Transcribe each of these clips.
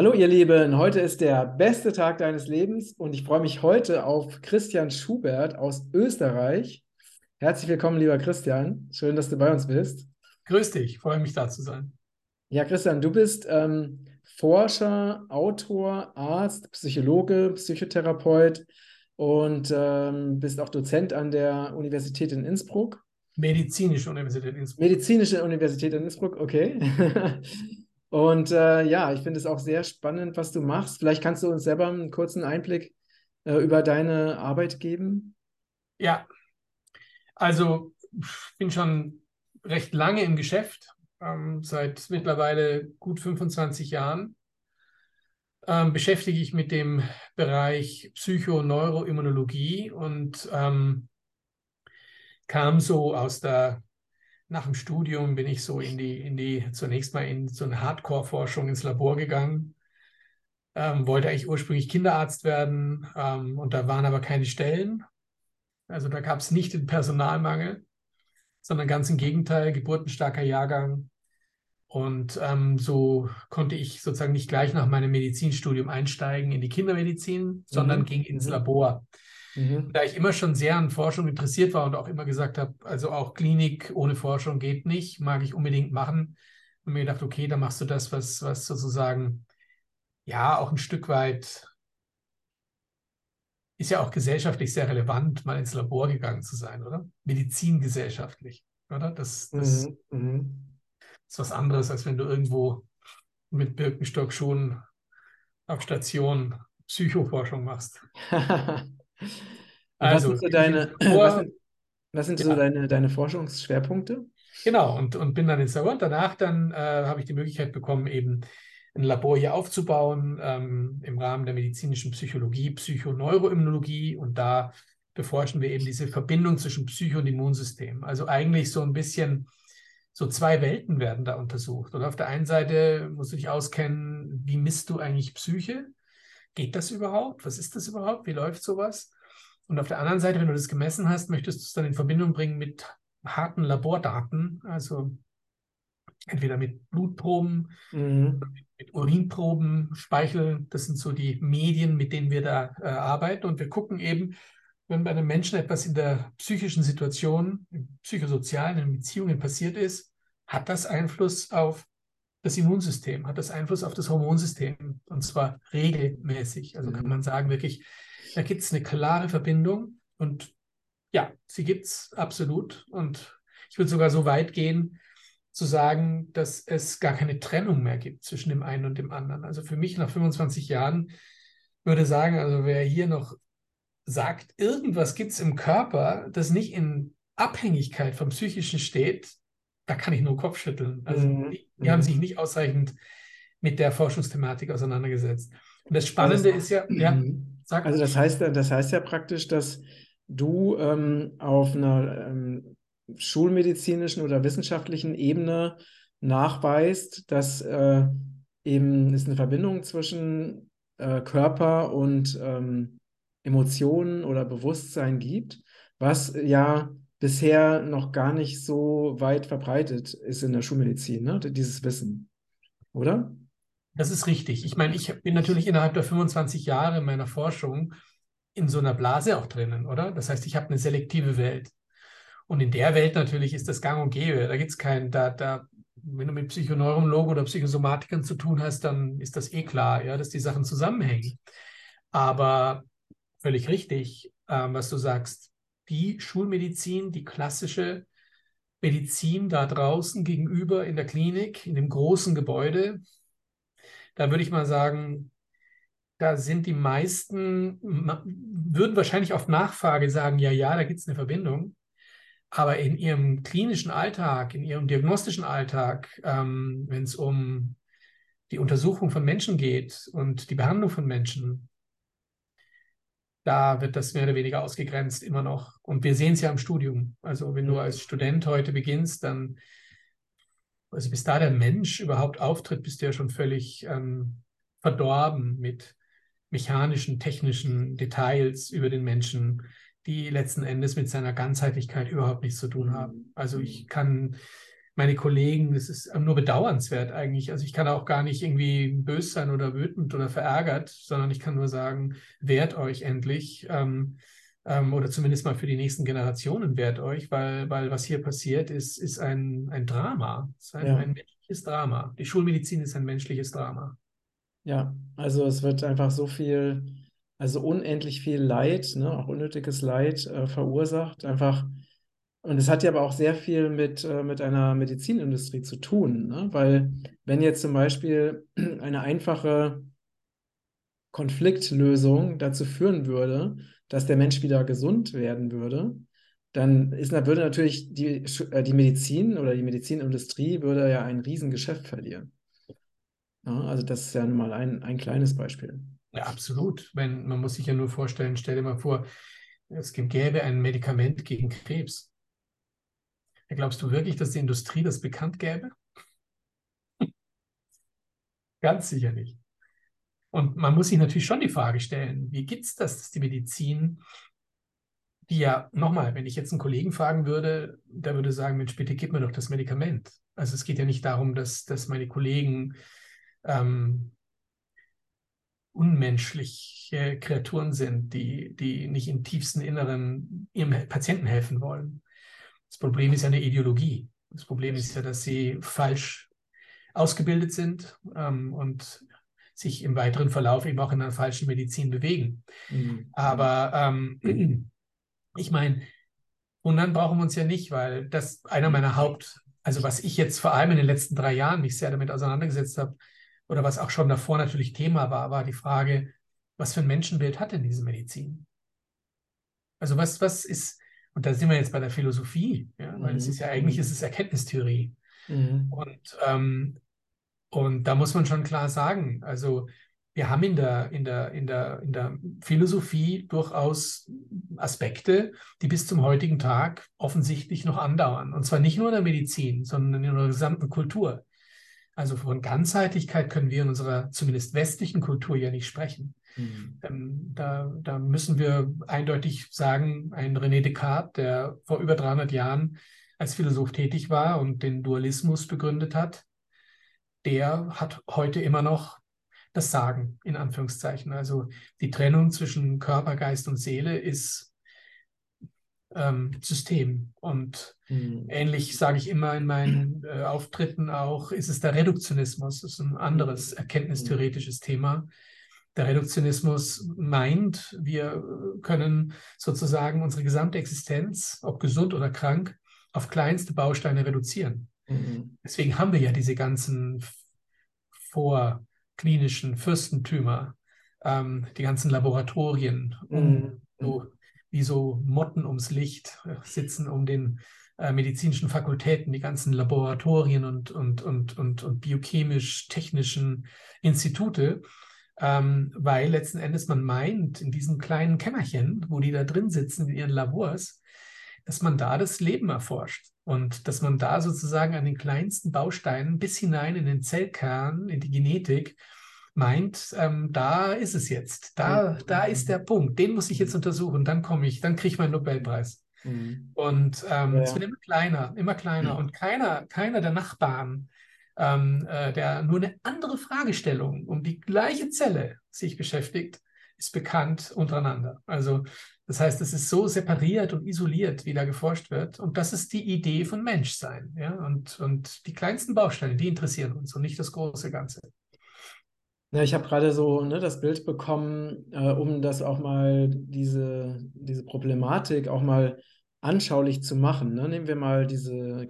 Hallo ihr Lieben, heute ist der beste Tag deines Lebens und ich freue mich heute auf Christian Schubert aus Österreich. Herzlich willkommen, lieber Christian. Schön, dass du bei uns bist. Grüß dich, freue mich da zu sein. Ja, Christian, du bist ähm, Forscher, Autor, Arzt, Psychologe, Psychotherapeut und ähm, bist auch Dozent an der Universität in Innsbruck. Medizinische Universität in Innsbruck. Medizinische Universität in Innsbruck, okay. Und äh, ja, ich finde es auch sehr spannend, was du machst. Vielleicht kannst du uns selber einen kurzen Einblick äh, über deine Arbeit geben. Ja, also ich bin schon recht lange im Geschäft, ähm, seit mittlerweile gut 25 Jahren. Ähm, beschäftige ich mit dem Bereich Psychoneuroimmunologie und ähm, kam so aus der nach dem Studium bin ich so in die, in die zunächst mal in so eine Hardcore-Forschung ins Labor gegangen. Ähm, wollte eigentlich ursprünglich Kinderarzt werden ähm, und da waren aber keine Stellen. Also da gab es nicht den Personalmangel, sondern ganz im Gegenteil, geburtenstarker Jahrgang. Und ähm, so konnte ich sozusagen nicht gleich nach meinem Medizinstudium einsteigen in die Kindermedizin, sondern mhm. ging ins mhm. Labor. Mhm. Da ich immer schon sehr an Forschung interessiert war und auch immer gesagt habe, also auch Klinik ohne Forschung geht nicht, mag ich unbedingt machen. Und mir gedacht, okay, dann machst du das, was, was sozusagen ja auch ein Stück weit ist ja auch gesellschaftlich sehr relevant, mal ins Labor gegangen zu sein, oder? Medizingesellschaftlich, oder? Das, das mhm. mhm. ist was anderes, als wenn du irgendwo mit Birkenstock schon auf Station Psychoforschung machst. Also, was sind so deine, was sind, was sind ja. so deine, deine Forschungsschwerpunkte? Genau, und, und bin dann ins Labor und danach dann äh, habe ich die Möglichkeit bekommen, eben ein Labor hier aufzubauen ähm, im Rahmen der medizinischen Psychologie, Psychoneuroimmunologie und da beforschen wir eben diese Verbindung zwischen Psycho- und Immunsystem. Also eigentlich so ein bisschen so zwei Welten werden da untersucht. Und auf der einen Seite musst du dich auskennen, wie misst du eigentlich Psyche? Geht das überhaupt? Was ist das überhaupt? Wie läuft sowas? Und auf der anderen Seite, wenn du das gemessen hast, möchtest du es dann in Verbindung bringen mit harten Labordaten, also entweder mit Blutproben, mhm. mit Urinproben, Speichel. Das sind so die Medien, mit denen wir da äh, arbeiten. Und wir gucken eben, wenn bei einem Menschen etwas in der psychischen Situation, im psychosozialen, in Beziehungen passiert ist, hat das Einfluss auf das Immunsystem, hat das Einfluss auf das Hormonsystem und zwar regelmäßig. Also kann mhm. man sagen, wirklich da gibt es eine klare Verbindung und ja, sie gibt es absolut. Und ich würde sogar so weit gehen, zu sagen, dass es gar keine Trennung mehr gibt zwischen dem einen und dem anderen. Also für mich nach 25 Jahren würde sagen, also wer hier noch sagt, irgendwas gibt es im Körper, das nicht in Abhängigkeit vom Psychischen steht, da kann ich nur Kopfschütteln. Also mhm. die, die, haben mhm. sich nicht ausreichend mit der Forschungsthematik auseinandergesetzt. Und das Spannende also, ist ja, ja, mhm. Sag also das heißt, das heißt ja praktisch, dass du ähm, auf einer ähm, schulmedizinischen oder wissenschaftlichen Ebene nachweist, dass äh, eben es eine Verbindung zwischen äh, Körper und ähm, Emotionen oder Bewusstsein gibt, was ja bisher noch gar nicht so weit verbreitet ist in der Schulmedizin, ne? dieses Wissen, oder? Das ist richtig. Ich meine, ich bin natürlich innerhalb der 25 Jahre meiner Forschung in so einer Blase auch drinnen, oder? Das heißt, ich habe eine selektive Welt. Und in der Welt natürlich ist das gang und gäbe. Da gibt es keinen, da, da, wenn du mit Psychoneurologen oder Psychosomatikern zu tun hast, dann ist das eh klar, ja, dass die Sachen zusammenhängen. Aber völlig richtig, ähm, was du sagst, die Schulmedizin, die klassische Medizin da draußen gegenüber in der Klinik, in dem großen Gebäude, da würde ich mal sagen, da sind die meisten, würden wahrscheinlich auf Nachfrage sagen, ja, ja, da gibt es eine Verbindung. Aber in ihrem klinischen Alltag, in ihrem diagnostischen Alltag, ähm, wenn es um die Untersuchung von Menschen geht und die Behandlung von Menschen, da wird das mehr oder weniger ausgegrenzt immer noch. Und wir sehen es ja im Studium. Also wenn du als Student heute beginnst, dann also bis da der Mensch überhaupt auftritt, bist du ja schon völlig ähm, verdorben mit mechanischen, technischen Details über den Menschen, die letzten Endes mit seiner Ganzheitlichkeit überhaupt nichts zu tun haben. Also ich kann meine Kollegen, es ist nur bedauernswert eigentlich. Also ich kann auch gar nicht irgendwie böse sein oder wütend oder verärgert, sondern ich kann nur sagen, wehrt euch endlich. Ähm, ähm, oder zumindest mal für die nächsten Generationen wehrt euch, weil, weil was hier passiert, ist, ist ein, ein Drama. Es ist ein, ja. ein menschliches Drama. Die Schulmedizin ist ein menschliches Drama. Ja, also es wird einfach so viel, also unendlich viel Leid, ne, auch unnötiges Leid äh, verursacht. Einfach, und es hat ja aber auch sehr viel mit, äh, mit einer Medizinindustrie zu tun, ne? weil wenn jetzt zum Beispiel eine einfache Konfliktlösung dazu führen würde, dass der Mensch wieder gesund werden würde, dann ist, würde natürlich die, äh, die Medizin oder die Medizinindustrie würde ja ein Riesengeschäft verlieren. Ja, also das ist ja nun mal ein, ein kleines Beispiel. Ja, absolut. Wenn, man muss sich ja nur vorstellen, stell dir mal vor, es gäbe ein Medikament gegen Krebs. Glaubst du wirklich, dass die Industrie das bekannt gäbe? Ganz sicher nicht. Und man muss sich natürlich schon die Frage stellen, wie gibt es das, dass die Medizin, die ja, nochmal, wenn ich jetzt einen Kollegen fragen würde, der würde sagen, Mensch, bitte gib mir doch das Medikament. Also es geht ja nicht darum, dass, dass meine Kollegen ähm, unmenschliche Kreaturen sind, die, die nicht im tiefsten Inneren ihrem Patienten helfen wollen. Das Problem ist ja eine Ideologie. Das Problem ist ja, dass sie falsch ausgebildet sind ähm, und sich im weiteren Verlauf eben auch in einer falschen Medizin bewegen. Mhm. Aber ähm, ich meine, wundern brauchen wir uns ja nicht, weil das einer meiner Haupt, also was ich jetzt vor allem in den letzten drei Jahren mich sehr damit auseinandergesetzt habe, oder was auch schon davor natürlich Thema war, war die Frage, was für ein Menschenbild hat denn diese Medizin? Also was, was ist, und da sind wir jetzt bei der Philosophie, ja, weil es mhm. ist ja eigentlich ist es Erkenntnistheorie. Mhm. Und ähm, und da muss man schon klar sagen, also wir haben in der, in der, in der, in der Philosophie durchaus Aspekte, die bis zum heutigen Tag offensichtlich noch andauern. Und zwar nicht nur in der Medizin, sondern in unserer gesamten Kultur. Also von Ganzheitlichkeit können wir in unserer zumindest westlichen Kultur ja nicht sprechen. Mhm. Ähm, da, da müssen wir eindeutig sagen, ein René Descartes, der vor über 300 Jahren als Philosoph tätig war und den Dualismus begründet hat, der hat heute immer noch das Sagen, in Anführungszeichen. Also die Trennung zwischen Körper, Geist und Seele ist ähm, System. Und mhm. ähnlich sage ich immer in meinen äh, Auftritten auch, ist es der Reduktionismus. Das ist ein anderes mhm. erkenntnistheoretisches Thema. Der Reduktionismus meint, wir können sozusagen unsere gesamte Existenz, ob gesund oder krank, auf kleinste Bausteine reduzieren. Mhm. Deswegen haben wir ja diese ganzen vorklinischen Fürstentümer, ähm, die ganzen Laboratorien, um, mhm. so, wie so Motten ums Licht äh, sitzen um den äh, medizinischen Fakultäten, die ganzen Laboratorien und, und, und, und, und biochemisch-technischen Institute. Ähm, weil letzten Endes man meint, in diesen kleinen Kämmerchen, wo die da drin sitzen in ihren Labors, dass man da das Leben erforscht. Und dass man da sozusagen an den kleinsten Bausteinen bis hinein in den Zellkern, in die Genetik, meint, ähm, da ist es jetzt, da, da ist der Punkt, den muss ich jetzt untersuchen, dann komme ich, dann kriege ich meinen Nobelpreis. Mhm. Und ähm, ja. es wird immer kleiner, immer kleiner. Und keiner, keiner der Nachbarn, ähm, äh, der nur eine andere Fragestellung um die gleiche Zelle sich beschäftigt, ist bekannt untereinander. Also das heißt, es ist so separiert und isoliert, wie da geforscht wird. Und das ist die Idee von Menschsein. Ja? Und, und die kleinsten Bausteine, die interessieren uns und nicht das große Ganze. Ja, ich habe gerade so ne, das Bild bekommen, äh, um das auch mal, diese, diese Problematik auch mal anschaulich zu machen. Ne? Nehmen wir mal diese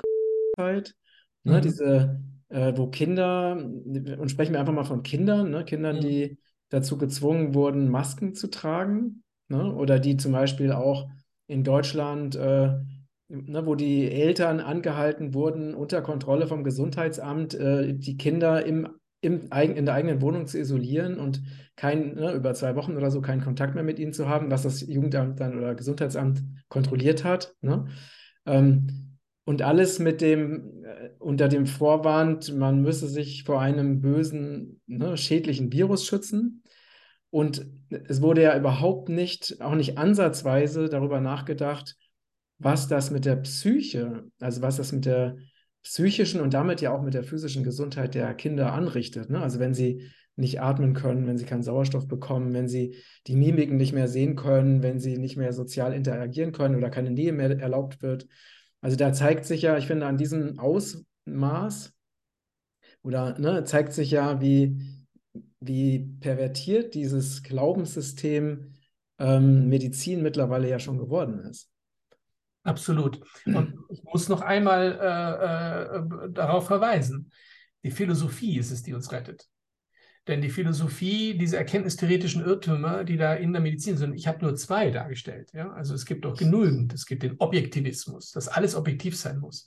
Zeit, ne, mhm. diese, äh, wo Kinder, und sprechen wir einfach mal von Kindern, ne? Kindern, mhm. die dazu gezwungen wurden, Masken zu tragen Ne? Oder die zum Beispiel auch in Deutschland, äh, ne, wo die Eltern angehalten wurden, unter Kontrolle vom Gesundheitsamt äh, die Kinder im, im, in der eigenen Wohnung zu isolieren und kein, ne, über zwei Wochen oder so keinen Kontakt mehr mit ihnen zu haben, was das Jugendamt dann oder Gesundheitsamt kontrolliert hat. Ne? Ähm, und alles mit dem, äh, unter dem Vorwand, man müsse sich vor einem bösen, ne, schädlichen Virus schützen. Und es wurde ja überhaupt nicht, auch nicht ansatzweise darüber nachgedacht, was das mit der Psyche, also was das mit der psychischen und damit ja auch mit der physischen Gesundheit der Kinder anrichtet. Ne? Also wenn sie nicht atmen können, wenn sie keinen Sauerstoff bekommen, wenn sie die Mimiken nicht mehr sehen können, wenn sie nicht mehr sozial interagieren können oder keine Nähe mehr erlaubt wird. Also da zeigt sich ja, ich finde, an diesem Ausmaß oder ne, zeigt sich ja, wie, wie pervertiert dieses Glaubenssystem ähm, Medizin mittlerweile ja schon geworden ist. Absolut. Und ich muss noch einmal äh, äh, darauf verweisen, die Philosophie ist es, die uns rettet. Denn die Philosophie, diese erkenntnistheoretischen Irrtümer, die da in der Medizin sind, ich habe nur zwei dargestellt. Ja? Also es gibt doch genügend. Es gibt den Objektivismus, dass alles objektiv sein muss.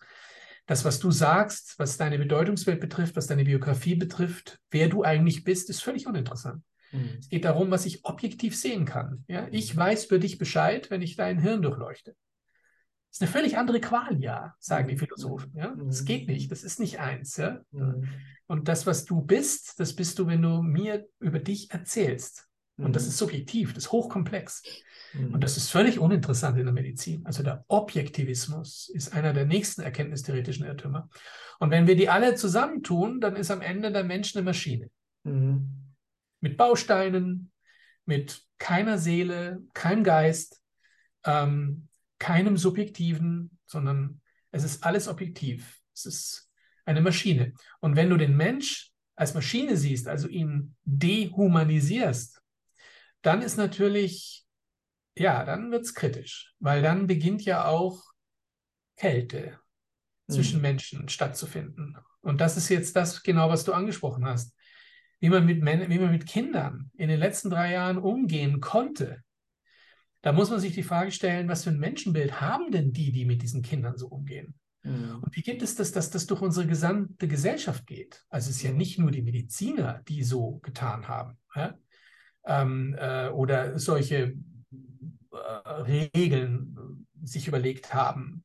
Das, was du sagst, was deine Bedeutungswelt betrifft, was deine Biografie betrifft, wer du eigentlich bist, ist völlig uninteressant. Mhm. Es geht darum, was ich objektiv sehen kann. Ja? Ich weiß für dich Bescheid, wenn ich dein Hirn durchleuchte. Das ist eine völlig andere Qual, ja, sagen die Philosophen. Ja? Das geht nicht, das ist nicht eins. Ja? Mhm. Und das, was du bist, das bist du, wenn du mir über dich erzählst. Und das ist subjektiv, das ist hochkomplex. Und das ist völlig uninteressant in der Medizin. Also der Objektivismus ist einer der nächsten erkenntnistheoretischen Irrtümer. Und wenn wir die alle zusammentun, dann ist am Ende der Mensch eine Maschine. Mhm. Mit Bausteinen, mit keiner Seele, keinem Geist, ähm, keinem Subjektiven, sondern es ist alles objektiv. Es ist eine Maschine. Und wenn du den Mensch als Maschine siehst, also ihn dehumanisierst, dann ist natürlich, ja, dann wird es kritisch, weil dann beginnt ja auch Kälte mhm. zwischen Menschen stattzufinden. Und das ist jetzt das genau, was du angesprochen hast. Wie man, mit, wie man mit Kindern in den letzten drei Jahren umgehen konnte, da muss man sich die Frage stellen, was für ein Menschenbild haben denn die, die mit diesen Kindern so umgehen? Mhm. Und wie gibt es das, dass das durch unsere gesamte Gesellschaft geht? Also es ist ja mhm. nicht nur die Mediziner, die so getan haben ja? ähm, äh, oder solche äh, Regeln sich überlegt haben.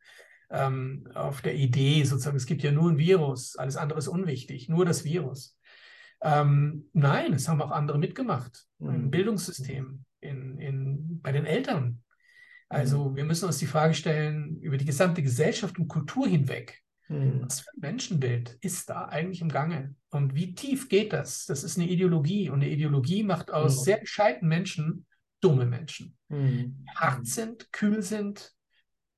Ähm, auf der Idee sozusagen, es gibt ja nur ein Virus, alles andere ist unwichtig, nur das Virus. Ähm, nein, es haben auch andere mitgemacht mhm. im Bildungssystem, in, in, bei den Eltern. Also mhm. wir müssen uns die Frage stellen, über die gesamte Gesellschaft und Kultur hinweg, mhm. was für ein Menschenbild ist da eigentlich im Gange? Und wie tief geht das? Das ist eine Ideologie und eine Ideologie macht aus mhm. sehr gescheiten Menschen dumme Menschen. Mhm. Hart sind, kühl sind,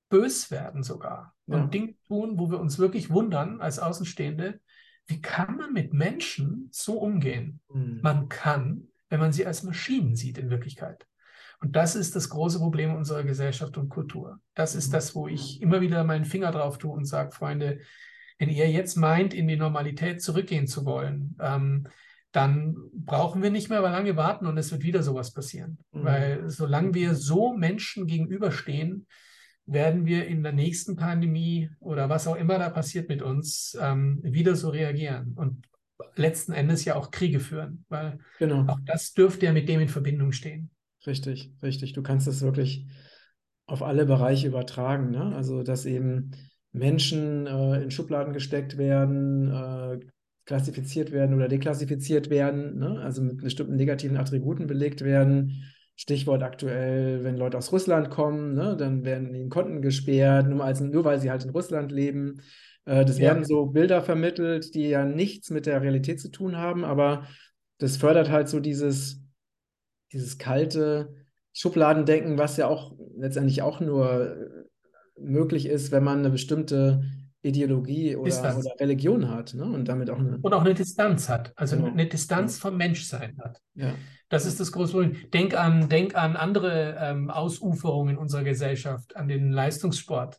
bös werden sogar und Dinge tun, wo wir uns wirklich wundern als Außenstehende, wie kann man mit Menschen so umgehen? Mhm. Man kann, wenn man sie als Maschinen sieht in Wirklichkeit. Und das ist das große Problem unserer Gesellschaft und Kultur. Das ist das, wo ich immer wieder meinen Finger drauf tue und sage, Freunde, wenn ihr jetzt meint, in die Normalität zurückgehen zu wollen, ähm, dann brauchen wir nicht mehr lange warten und es wird wieder sowas passieren. Mhm. Weil solange wir so Menschen gegenüberstehen, werden wir in der nächsten Pandemie oder was auch immer da passiert mit uns, ähm, wieder so reagieren und letzten Endes ja auch Kriege führen, weil genau. auch das dürfte ja mit dem in Verbindung stehen. Richtig, richtig. Du kannst das wirklich auf alle Bereiche übertragen. Ne? Also, dass eben Menschen äh, in Schubladen gesteckt werden, äh, klassifiziert werden oder deklassifiziert werden, ne? also mit bestimmten negativen Attributen belegt werden Stichwort aktuell, wenn Leute aus Russland kommen, ne, dann werden ihnen Konten gesperrt, nur, als, nur weil sie halt in Russland leben. Äh, das ja. werden so Bilder vermittelt, die ja nichts mit der Realität zu tun haben, aber das fördert halt so dieses, dieses kalte Schubladendenken, was ja auch letztendlich auch nur äh, möglich ist, wenn man eine bestimmte Ideologie oder, oder Religion hat ne? und damit auch eine. Und auch eine Distanz hat, also genau. eine Distanz vom Menschsein hat. Ja. Das ist das große Problem. Denk an, denk an andere ähm, Ausuferungen in unserer Gesellschaft, an den Leistungssport.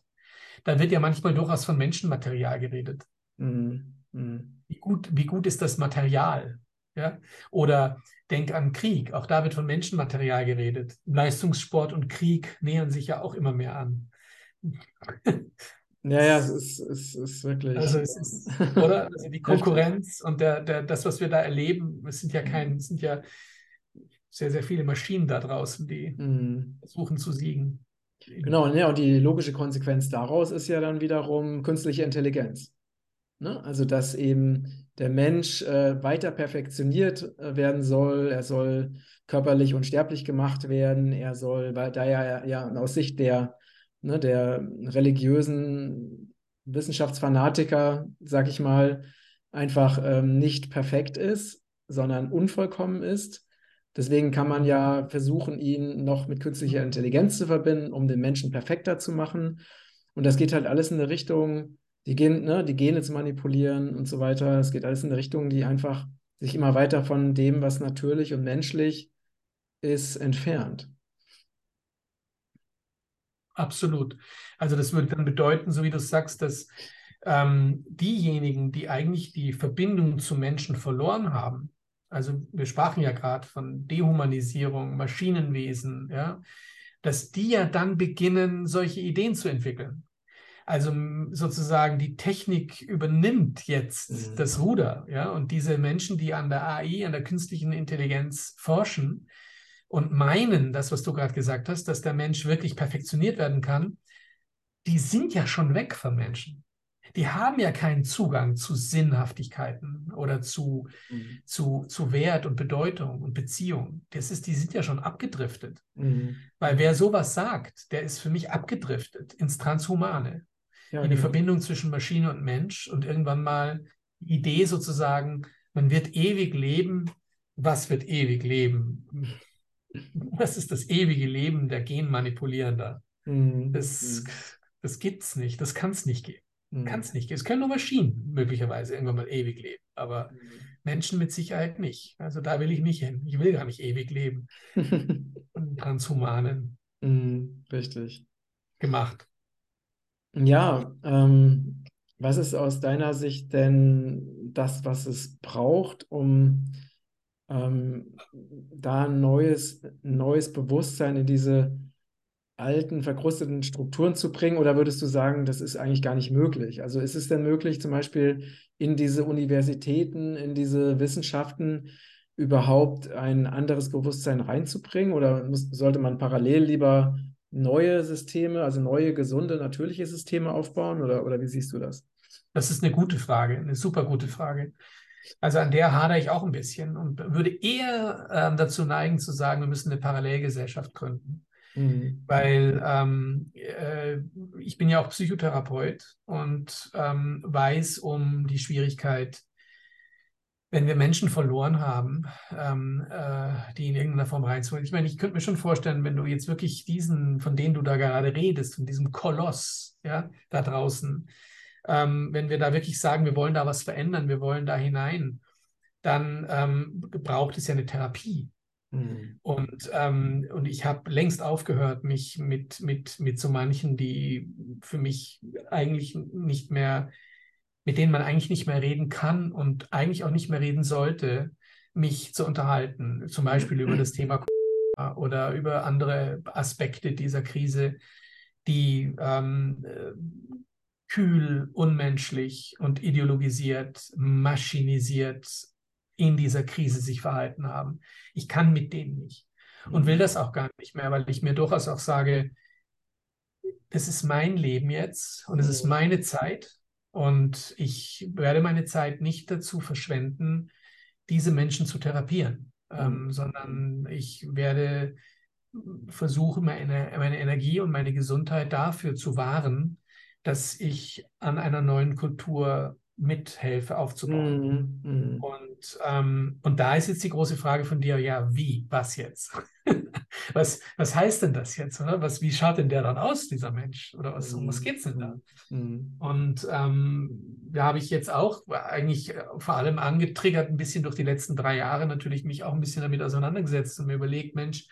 Da wird ja manchmal durchaus von Menschenmaterial geredet. Mhm. Mhm. Wie, gut, wie gut ist das Material? Ja? Oder denk an Krieg. Auch da wird von Menschenmaterial geredet. Leistungssport und Krieg nähern sich ja auch immer mehr an. Ja, ja, es ist, es ist wirklich. Also es ist, oder? Also die Konkurrenz und der, der, das, was wir da erleben, es sind ja kein, es sind ja sehr, sehr viele Maschinen da draußen, die mhm. versuchen zu siegen. Genau, ja, und die logische Konsequenz daraus ist ja dann wiederum künstliche Intelligenz. Ne? Also, dass eben der Mensch äh, weiter perfektioniert äh, werden soll, er soll körperlich unsterblich gemacht werden, er soll, weil da ja, ja aus Sicht der ne, der religiösen Wissenschaftsfanatiker, sag ich mal, einfach ähm, nicht perfekt ist, sondern unvollkommen ist. Deswegen kann man ja versuchen, ihn noch mit künstlicher Intelligenz zu verbinden, um den Menschen perfekter zu machen. Und das geht halt alles in eine Richtung, die, Gen ne, die Gene zu manipulieren und so weiter. Es geht alles in eine Richtung, die einfach sich immer weiter von dem, was natürlich und menschlich ist, entfernt. Absolut. Also das würde dann bedeuten, so wie du sagst, dass ähm, diejenigen, die eigentlich die Verbindung zu Menschen verloren haben, also wir sprachen ja gerade von Dehumanisierung, Maschinenwesen, ja, dass die ja dann beginnen, solche Ideen zu entwickeln. Also sozusagen die Technik übernimmt jetzt mhm. das Ruder, ja, und diese Menschen, die an der AI, an der künstlichen Intelligenz forschen und meinen, das, was du gerade gesagt hast, dass der Mensch wirklich perfektioniert werden kann, die sind ja schon weg vom Menschen die haben ja keinen Zugang zu Sinnhaftigkeiten oder zu, mhm. zu, zu Wert und Bedeutung und Beziehung. Das ist, die sind ja schon abgedriftet. Mhm. Weil wer sowas sagt, der ist für mich abgedriftet ins Transhumane, ja, in die genau. Verbindung zwischen Maschine und Mensch und irgendwann mal die Idee sozusagen, man wird ewig leben. Was wird ewig leben? Was ist das ewige Leben der Genmanipulierender? Mhm. Das, mhm. das gibt es nicht, das kann es nicht geben. Mhm. Kann es nicht. Es können nur Maschinen möglicherweise irgendwann mal ewig leben, aber mhm. Menschen mit Sicherheit nicht. Also da will ich nicht hin. Ich will gar nicht ewig leben. Und Transhumanen. Mhm, richtig. Gemacht. Ja, ähm, was ist aus deiner Sicht denn das, was es braucht, um ähm, da ein neues, neues Bewusstsein in diese alten, verkrusteten Strukturen zu bringen? Oder würdest du sagen, das ist eigentlich gar nicht möglich? Also ist es denn möglich, zum Beispiel in diese Universitäten, in diese Wissenschaften überhaupt ein anderes Bewusstsein reinzubringen? Oder muss, sollte man parallel lieber neue Systeme, also neue, gesunde, natürliche Systeme aufbauen? Oder, oder wie siehst du das? Das ist eine gute Frage, eine super gute Frage. Also an der hadere ich auch ein bisschen und würde eher äh, dazu neigen zu sagen, wir müssen eine Parallelgesellschaft gründen. Mhm. Weil ähm, äh, ich bin ja auch Psychotherapeut und ähm, weiß um die Schwierigkeit, wenn wir Menschen verloren haben, ähm, äh, die in irgendeiner Form reinzuholen. Ich meine, ich könnte mir schon vorstellen, wenn du jetzt wirklich diesen, von denen du da gerade redest, von diesem Koloss, ja, da draußen, ähm, wenn wir da wirklich sagen, wir wollen da was verändern, wir wollen da hinein, dann ähm, braucht es ja eine Therapie. Mhm. Und, ähm, und ich habe längst aufgehört, mich mit, mit, mit so manchen, die für mich eigentlich nicht mehr, mit denen man eigentlich nicht mehr reden kann und eigentlich auch nicht mehr reden sollte, mich zu unterhalten. Zum Beispiel über das Thema oder über andere Aspekte dieser Krise, die ähm, äh, kühl, unmenschlich und ideologisiert, maschinisiert in dieser Krise sich verhalten haben. Ich kann mit denen nicht und will mhm. das auch gar nicht mehr, weil ich mir durchaus auch sage, das ist mein Leben jetzt und es ist mhm. meine Zeit und ich werde meine Zeit nicht dazu verschwenden, diese Menschen zu therapieren, ähm, mhm. sondern ich werde versuchen, meine, meine Energie und meine Gesundheit dafür zu wahren, dass ich an einer neuen Kultur mithelfe aufzubauen. Mm, mm. Und, ähm, und da ist jetzt die große Frage von dir, ja, wie, was jetzt? was, was heißt denn das jetzt? Oder? Was, wie schaut denn der dann aus, dieser Mensch? Oder was, um was mm, geht es denn da? Mm. Und ähm, da habe ich jetzt auch eigentlich äh, vor allem angetriggert, ein bisschen durch die letzten drei Jahre natürlich mich auch ein bisschen damit auseinandergesetzt und mir überlegt, Mensch,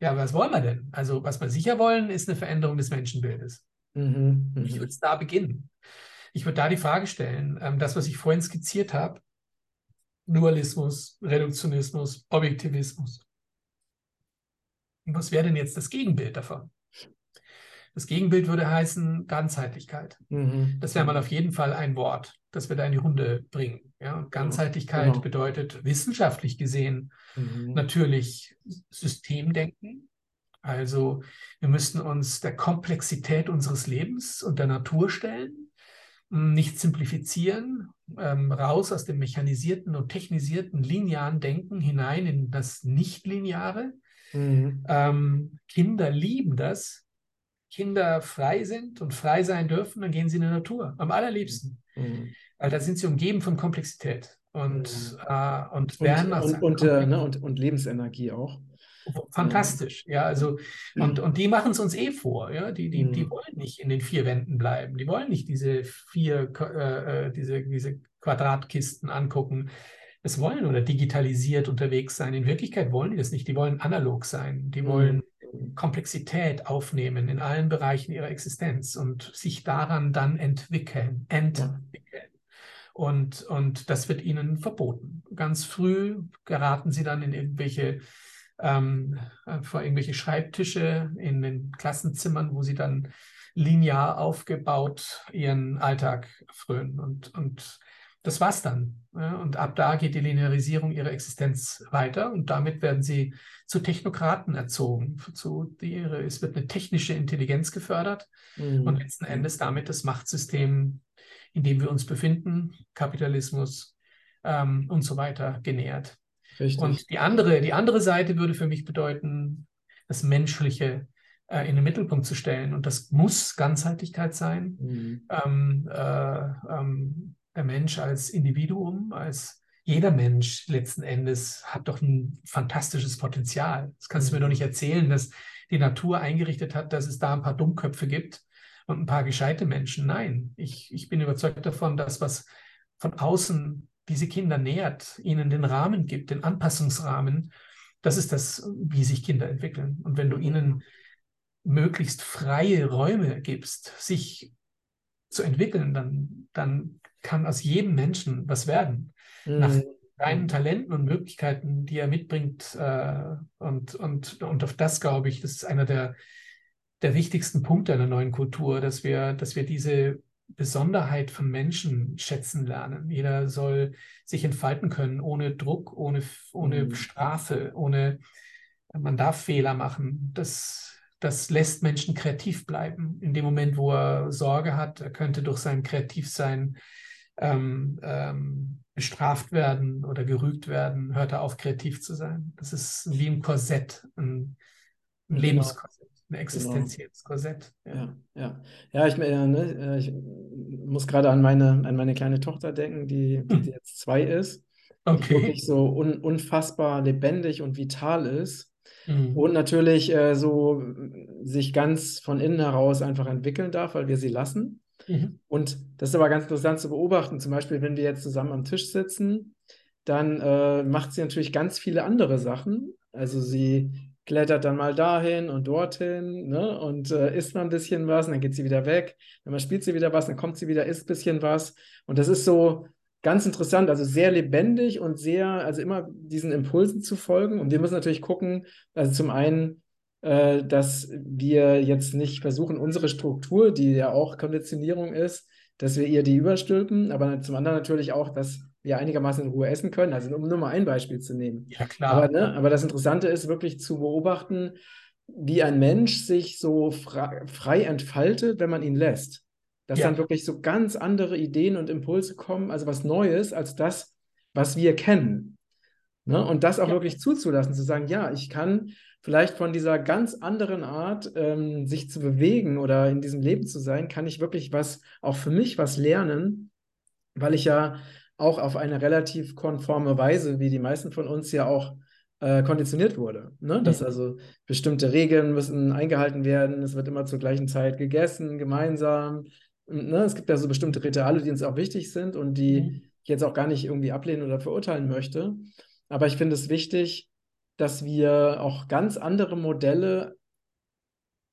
ja, was wollen wir denn? Also, was wir sicher wollen, ist eine Veränderung des Menschenbildes. Mhm, ich würde es da beginnen. Ich würde da die Frage stellen, ähm, das, was ich vorhin skizziert habe, Dualismus, Reduktionismus, Objektivismus. Was wäre denn jetzt das Gegenbild davon? Das Gegenbild würde heißen Ganzheitlichkeit. Mhm. Das wäre mal auf jeden Fall ein Wort, das wir da in die Runde bringen. Ja, Ganzheitlichkeit genau. bedeutet wissenschaftlich gesehen mhm. natürlich Systemdenken. Also wir müssten uns der Komplexität unseres Lebens und der Natur stellen nicht simplifizieren, ähm, raus aus dem mechanisierten und technisierten linearen Denken hinein in das Nichtlineare. Mhm. Ähm, Kinder lieben das. Kinder frei sind und frei sein dürfen, dann gehen sie in die Natur, am allerliebsten. Mhm. Weil da sind sie umgeben von Komplexität und, mhm. äh, und lernen und, und, und, äh, ne, und, und Lebensenergie auch. Fantastisch, ja, also und, und die machen es uns eh vor, ja, die, die, die mhm. wollen nicht in den vier Wänden bleiben, die wollen nicht diese vier, äh, äh, diese, diese Quadratkisten angucken, es wollen oder digitalisiert unterwegs sein. In Wirklichkeit wollen die das nicht, die wollen analog sein, die wollen mhm. Komplexität aufnehmen in allen Bereichen ihrer Existenz und sich daran dann entwickeln, entwickeln. Und, und das wird ihnen verboten. Ganz früh geraten sie dann in irgendwelche ähm, vor irgendwelche Schreibtische in den Klassenzimmern, wo sie dann linear aufgebaut ihren Alltag frönen. Und, und das war's dann. Und ab da geht die Linearisierung ihrer Existenz weiter und damit werden sie zu Technokraten erzogen. Zu die, es wird eine technische Intelligenz gefördert mhm. und letzten Endes damit das Machtsystem in dem wir uns befinden, Kapitalismus ähm, und so weiter genährt. Richtig. Und die andere, die andere Seite würde für mich bedeuten, das Menschliche äh, in den Mittelpunkt zu stellen. Und das muss Ganzheitlichkeit sein. Mhm. Ähm, äh, ähm, der Mensch als Individuum, als jeder Mensch letzten Endes hat doch ein fantastisches Potenzial. Das kannst du mir doch nicht erzählen, dass die Natur eingerichtet hat, dass es da ein paar Dummköpfe gibt und ein paar gescheite Menschen. Nein, ich, ich bin überzeugt davon, dass was von außen diese Kinder nährt, ihnen den Rahmen gibt, den Anpassungsrahmen, das ist das, wie sich Kinder entwickeln. Und wenn du ihnen möglichst freie Räume gibst, sich zu entwickeln, dann, dann kann aus jedem Menschen was werden. Mhm. Nach seinen Talenten und Möglichkeiten, die er mitbringt. Äh, und, und, und auf das glaube ich, das ist einer der, der wichtigsten Punkte einer neuen Kultur, dass wir, dass wir diese Besonderheit von Menschen schätzen lernen. Jeder soll sich entfalten können, ohne Druck, ohne, ohne mhm. Strafe, ohne, man darf Fehler machen. Das, das lässt Menschen kreativ bleiben. In dem Moment, wo er Sorge hat, er könnte durch sein Kreativsein ähm, ähm, bestraft werden oder gerügt werden, hört er auf, kreativ zu sein. Das ist wie ein Korsett, ein, ein genau. Lebenskorsett ein existenzielles genau. Korsett. Ja, ja. Ja, ja ich, äh, ne, ich muss gerade an meine, an meine kleine Tochter denken, die, die hm. jetzt zwei ist. Okay. Die wirklich so un, unfassbar lebendig und vital ist. Mhm. Und natürlich äh, so sich ganz von innen heraus einfach entwickeln darf, weil wir sie lassen. Mhm. Und das ist aber ganz interessant zu beobachten. Zum Beispiel, wenn wir jetzt zusammen am Tisch sitzen, dann äh, macht sie natürlich ganz viele andere Sachen. Also sie klettert dann mal dahin und dorthin ne? und äh, isst mal ein bisschen was und dann geht sie wieder weg. Dann spielt sie wieder was, dann kommt sie wieder, isst ein bisschen was. Und das ist so ganz interessant, also sehr lebendig und sehr, also immer diesen Impulsen zu folgen. Und wir müssen natürlich gucken, also zum einen, äh, dass wir jetzt nicht versuchen, unsere Struktur, die ja auch Konditionierung ist, dass wir ihr die überstülpen, aber zum anderen natürlich auch, dass wir einigermaßen in Ruhe essen können. Also um nur mal ein Beispiel zu nehmen. Ja, klar. Aber, ne, aber das Interessante ist wirklich zu beobachten, wie ein Mensch sich so frei, entfaltet, wenn man ihn lässt. Dass ja. dann wirklich so ganz andere Ideen und Impulse kommen, also was Neues als das, was wir kennen. Ne? Und das auch ja. wirklich zuzulassen, zu sagen, ja, ich kann vielleicht von dieser ganz anderen Art, ähm, sich zu bewegen oder in diesem Leben zu sein, kann ich wirklich was, auch für mich was lernen, weil ich ja auch auf eine relativ konforme Weise, wie die meisten von uns ja auch äh, konditioniert wurde. Ne? Dass also bestimmte Regeln müssen eingehalten werden, es wird immer zur gleichen Zeit gegessen, gemeinsam. Ne? Es gibt ja so bestimmte Rituale, die uns auch wichtig sind und die ich jetzt auch gar nicht irgendwie ablehnen oder verurteilen möchte. Aber ich finde es wichtig, dass wir auch ganz andere Modelle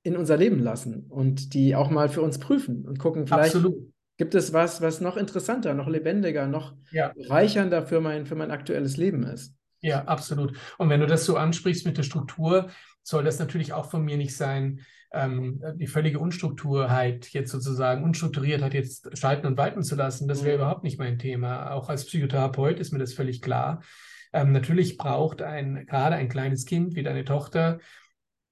in unser Leben lassen und die auch mal für uns prüfen und gucken, vielleicht Absolut. gibt es was, was noch interessanter, noch lebendiger, noch ja. reichernder für mein, für mein aktuelles Leben ist. Ja, absolut. Und wenn du das so ansprichst mit der Struktur, soll das natürlich auch von mir nicht sein, ähm, die völlige Unstrukturheit jetzt sozusagen, Unstrukturiertheit jetzt schalten und walten zu lassen. Das wäre mhm. überhaupt nicht mein Thema. Auch als Psychotherapeut ist mir das völlig klar. Ähm, natürlich braucht ein, gerade ein kleines Kind wie deine Tochter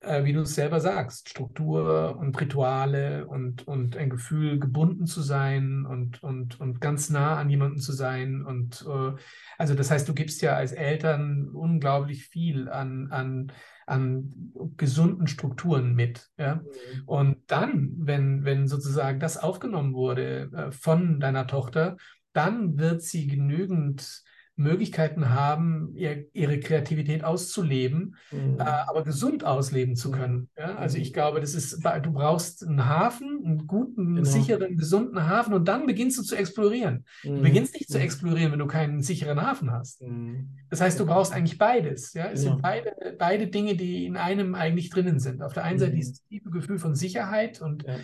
äh, wie du es selber sagst, Struktur und Rituale und, und ein Gefühl, gebunden zu sein und, und, und ganz nah an jemanden zu sein. Und äh, also das heißt, du gibst ja als Eltern unglaublich viel an, an, an gesunden Strukturen mit. Ja? Mhm. Und dann, wenn, wenn sozusagen das aufgenommen wurde äh, von deiner Tochter, dann wird sie genügend Möglichkeiten haben, ihr, ihre Kreativität auszuleben, mhm. äh, aber gesund ausleben zu können. Ja? Also ich glaube, das ist, du brauchst einen Hafen, einen guten, genau. sicheren, gesunden Hafen und dann beginnst du zu explorieren. Mhm. Du beginnst nicht zu mhm. explorieren, wenn du keinen sicheren Hafen hast. Mhm. Das heißt, du brauchst eigentlich beides. Ja? Es genau. sind beide, beide Dinge, die in einem eigentlich drinnen sind. Auf der einen Seite mhm. dieses tiefe Gefühl von Sicherheit und, ja.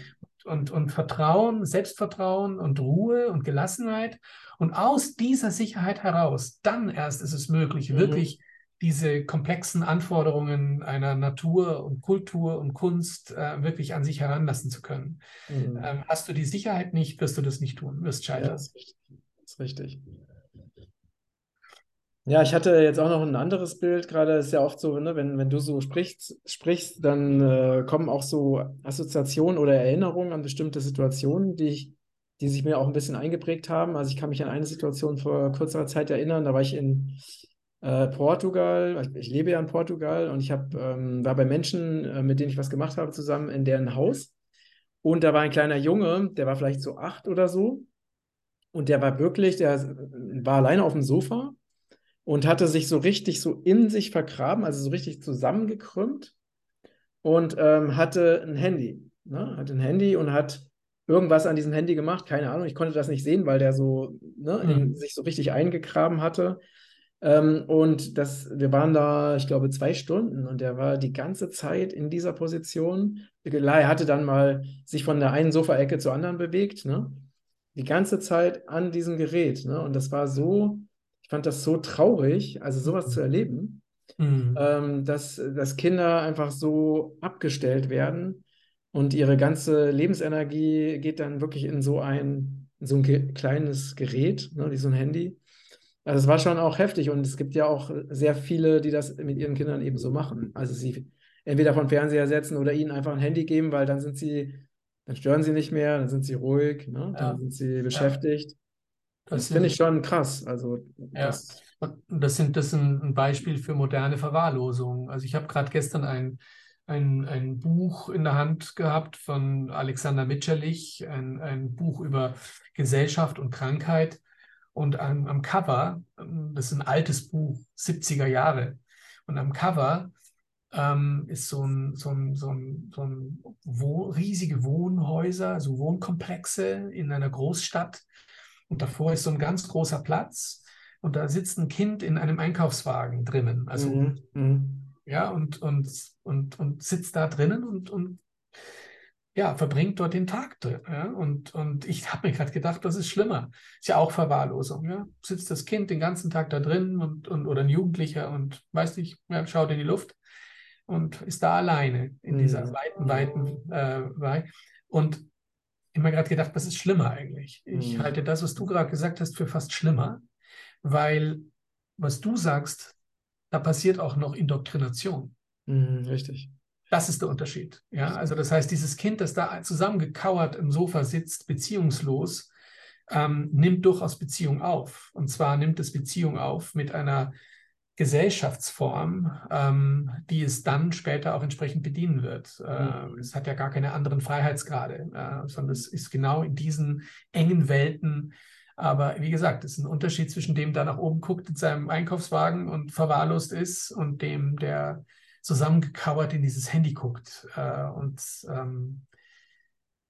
Und, und Vertrauen, Selbstvertrauen und Ruhe und Gelassenheit und aus dieser Sicherheit heraus, dann erst ist es möglich, mhm. wirklich diese komplexen Anforderungen einer Natur und Kultur und Kunst äh, wirklich an sich heranlassen zu können. Mhm. Ähm, hast du die Sicherheit nicht, wirst du das nicht tun, wirst scheitern. Ja, das ist richtig. Ja, ich hatte jetzt auch noch ein anderes Bild gerade. Ist ja oft so, ne, wenn, wenn du so sprichst, sprichst dann äh, kommen auch so Assoziationen oder Erinnerungen an bestimmte Situationen, die ich die sich mir auch ein bisschen eingeprägt haben. Also ich kann mich an eine Situation vor kurzer Zeit erinnern, da war ich in äh, Portugal, ich, ich, lebe ja in Portugal und ich hab, ähm, war bei Menschen, äh, mit denen ich was gemacht habe, zusammen in deren Haus. Und da war ein kleiner Junge, der war vielleicht so acht oder so. Und der war wirklich, der war alleine auf dem Sofa und hatte sich so richtig so in sich vergraben, also so richtig zusammengekrümmt und ähm, hatte ein Handy. Ne? Hatte ein Handy und hat irgendwas an diesem Handy gemacht, keine Ahnung, ich konnte das nicht sehen, weil der so ne, in, mhm. sich so richtig eingegraben hatte. Ähm, und das, wir waren da, ich glaube, zwei Stunden und der war die ganze Zeit in dieser Position. Er hatte dann mal sich von der einen Sofaecke zur anderen bewegt, ne? Die ganze Zeit an diesem Gerät. Ne? Und das war so, ich fand das so traurig, also sowas zu erleben, mhm. ähm, dass, dass Kinder einfach so abgestellt werden und ihre ganze Lebensenergie geht dann wirklich in so ein, in so ein ge kleines Gerät, ne, wie so ein Handy. Also es war schon auch heftig und es gibt ja auch sehr viele, die das mit ihren Kindern eben so machen. Also sie entweder von Fernseher setzen oder ihnen einfach ein Handy geben, weil dann sind sie, dann stören sie nicht mehr, dann sind sie ruhig, ne? dann ja. sind sie beschäftigt. Das, finde ich schon krass. Also ja. das, das sind das ist ein Beispiel für moderne Verwahrlosung. Also ich habe gerade gestern ein ein, ein Buch in der Hand gehabt von Alexander Mitscherlich, ein, ein Buch über Gesellschaft und Krankheit. Und am, am Cover, das ist ein altes Buch, 70er Jahre, und am Cover ähm, ist so ein, so ein, so ein, so ein Wohn riesige Wohnhäuser, also Wohnkomplexe in einer Großstadt. Und davor ist so ein ganz großer Platz. Und da sitzt ein Kind in einem Einkaufswagen drinnen. Also mhm. mhm ja, und, und, und, und sitzt da drinnen und, und ja, verbringt dort den Tag drin. Ja? Und, und ich habe mir gerade gedacht, das ist schlimmer. Ist ja auch Verwahrlosung. Ja? Sitzt das Kind den ganzen Tag da drin und, und, oder ein Jugendlicher und weiß nicht, ja, schaut in die Luft und ist da alleine in dieser mhm. weiten, weiten äh, Und ich habe mir gerade gedacht, was ist schlimmer eigentlich? Ich mhm. halte das, was du gerade gesagt hast, für fast schlimmer, weil was du sagst, da passiert auch noch Indoktrination. Mhm, richtig. Das ist der Unterschied. Ja, also das heißt, dieses Kind, das da zusammengekauert im Sofa sitzt, beziehungslos, ähm, nimmt durchaus Beziehung auf. Und zwar nimmt es Beziehung auf mit einer Gesellschaftsform, ähm, die es dann später auch entsprechend bedienen wird. Äh, mhm. Es hat ja gar keine anderen Freiheitsgrade, äh, sondern es ist genau in diesen engen Welten aber wie gesagt, es ist ein Unterschied zwischen dem, der nach oben guckt in seinem Einkaufswagen und verwahrlost ist und dem, der zusammengekauert in dieses Handy guckt. Äh, und ähm,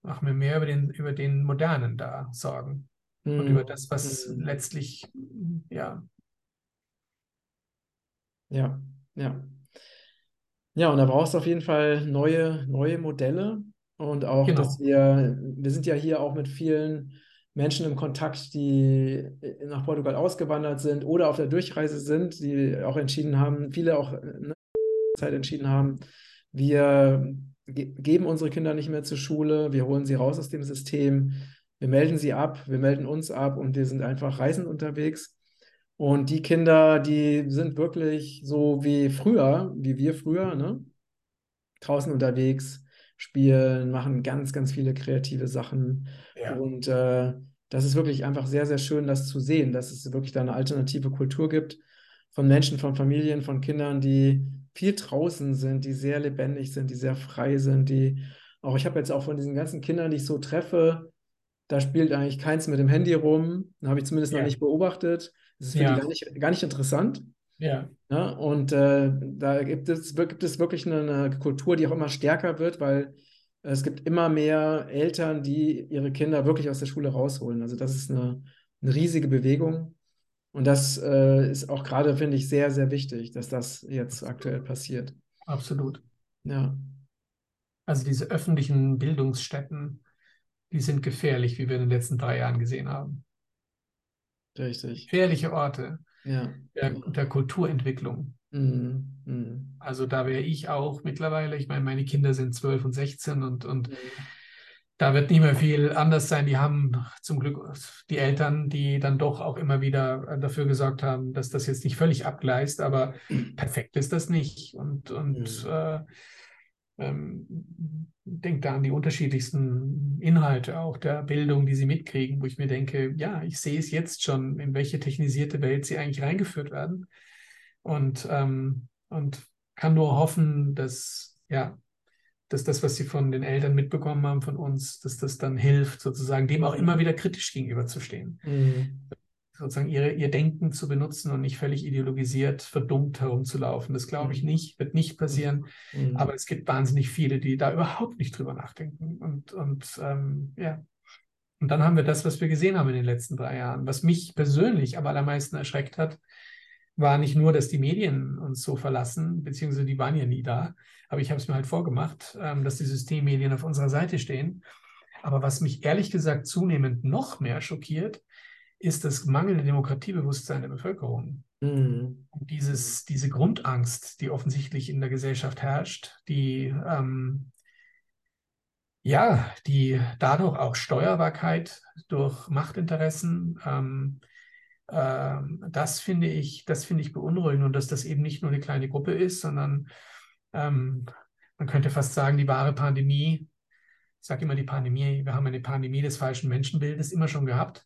machen wir mehr über den, über den Modernen da Sorgen. Mhm. Und über das, was mhm. letztlich, ja. Ja, ja. Ja, und da brauchst du auf jeden Fall neue, neue Modelle. Und auch, genau. dass wir, wir sind ja hier auch mit vielen Menschen im Kontakt, die nach Portugal ausgewandert sind oder auf der Durchreise sind, die auch entschieden haben, viele auch in der Zeit entschieden haben, wir ge geben unsere Kinder nicht mehr zur Schule, wir holen sie raus aus dem System, wir melden sie ab, wir melden uns ab und wir sind einfach reisend unterwegs. Und die Kinder, die sind wirklich so wie früher, wie wir früher, ne? draußen unterwegs, spielen, machen ganz, ganz viele kreative Sachen. Ja. Und äh, das ist wirklich einfach sehr, sehr schön, das zu sehen, dass es wirklich da eine alternative Kultur gibt von Menschen, von Familien, von Kindern, die viel draußen sind, die sehr lebendig sind, die sehr frei sind, die auch, ich habe jetzt auch von diesen ganzen Kindern, die ich so treffe, da spielt eigentlich keins mit dem Handy rum. Habe ich zumindest ja. noch nicht beobachtet. Das ist für ja. die gar nicht, gar nicht interessant. Ja. ja und äh, da gibt es, gibt es wirklich eine, eine, Kultur, die auch immer stärker wird, weil es gibt immer mehr Eltern, die ihre Kinder wirklich aus der Schule rausholen. Also das ist eine, eine riesige Bewegung. Und das äh, ist auch gerade, finde ich, sehr, sehr wichtig, dass das jetzt aktuell passiert. Absolut. Ja. Also diese öffentlichen Bildungsstätten, die sind gefährlich, wie wir in den letzten drei Jahren gesehen haben. Richtig. Gefährliche Orte ja. der, der Kulturentwicklung. Mhm. Mhm. Also da wäre ich auch mittlerweile, ich meine, meine Kinder sind 12 und 16 und, und mhm. da wird nicht mehr viel anders sein. Die haben zum Glück die Eltern, die dann doch auch immer wieder dafür gesorgt haben, dass das jetzt nicht völlig abgleist, aber perfekt ist das nicht. Und, und mhm. äh, ähm, denkt da an die unterschiedlichsten Inhalte auch der Bildung, die sie mitkriegen, wo ich mir denke, ja, ich sehe es jetzt schon, in welche technisierte Welt sie eigentlich reingeführt werden. Und, ähm, und kann nur hoffen, dass, ja, dass das, was sie von den Eltern mitbekommen haben, von uns, dass das dann hilft, sozusagen dem auch immer wieder kritisch gegenüberzustehen. Mhm sozusagen ihre, ihr Denken zu benutzen und nicht völlig ideologisiert, verdummt herumzulaufen. Das glaube ich mhm. nicht, wird nicht passieren. Mhm. Aber es gibt wahnsinnig viele, die da überhaupt nicht drüber nachdenken. Und, und ähm, ja. Und dann haben wir das, was wir gesehen haben in den letzten drei Jahren. Was mich persönlich am allermeisten erschreckt hat, war nicht nur, dass die Medien uns so verlassen, beziehungsweise die waren ja nie da, aber ich habe es mir halt vorgemacht, ähm, dass die Systemmedien auf unserer Seite stehen. Aber was mich ehrlich gesagt zunehmend noch mehr schockiert, ist das mangelnde Demokratiebewusstsein der Bevölkerung. Mhm. Dieses, diese Grundangst, die offensichtlich in der Gesellschaft herrscht, die ähm, ja, die dadurch auch Steuerbarkeit durch Machtinteressen, ähm, äh, das finde ich, das finde ich beunruhigend und dass das eben nicht nur eine kleine Gruppe ist, sondern ähm, man könnte fast sagen, die wahre Pandemie, ich sage immer die Pandemie, wir haben eine Pandemie des falschen Menschenbildes immer schon gehabt.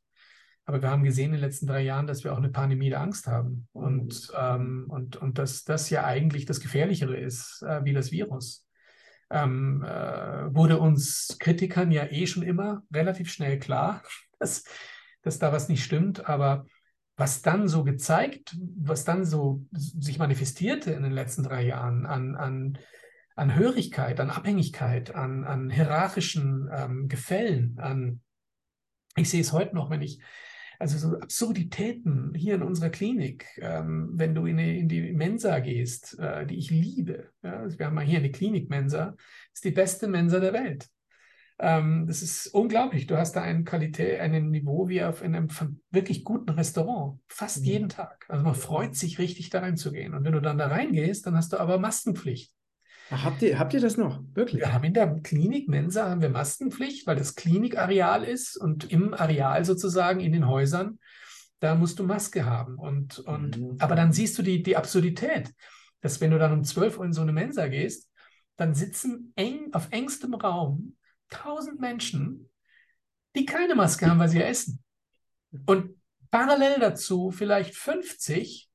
Aber wir haben gesehen in den letzten drei Jahren, dass wir auch eine Pandemie der Angst haben und, ähm, und, und dass das ja eigentlich das Gefährlichere ist äh, wie das Virus. Ähm, äh, wurde uns Kritikern ja eh schon immer relativ schnell klar, dass, dass da was nicht stimmt. Aber was dann so gezeigt, was dann so sich manifestierte in den letzten drei Jahren an, an, an Hörigkeit, an Abhängigkeit, an, an hierarchischen ähm, Gefällen, an ich sehe es heute noch, wenn ich also so Absurditäten hier in unserer Klinik, ähm, wenn du in die, in die Mensa gehst, äh, die ich liebe. Ja, also wir haben mal hier eine Klinik-Mensa, ist die beste Mensa der Welt. Ähm, das ist unglaublich. Du hast da eine Qualität, ein Niveau wie auf einem wirklich guten Restaurant, fast mhm. jeden Tag. Also man freut sich richtig da reinzugehen. Und wenn du dann da reingehst, dann hast du aber Maskenpflicht. Ach, habt, ihr, habt ihr das noch? Wirklich? Wir haben in der Klinik Mensa haben wir Maskenpflicht, weil das Klinikareal ist und im Areal sozusagen in den Häusern, da musst du Maske haben. Und, und, mhm. Aber dann siehst du die, die Absurdität, dass wenn du dann um 12 Uhr in so eine Mensa gehst, dann sitzen eng auf engstem Raum tausend Menschen, die keine Maske haben, weil sie ja essen. Und parallel dazu vielleicht 50,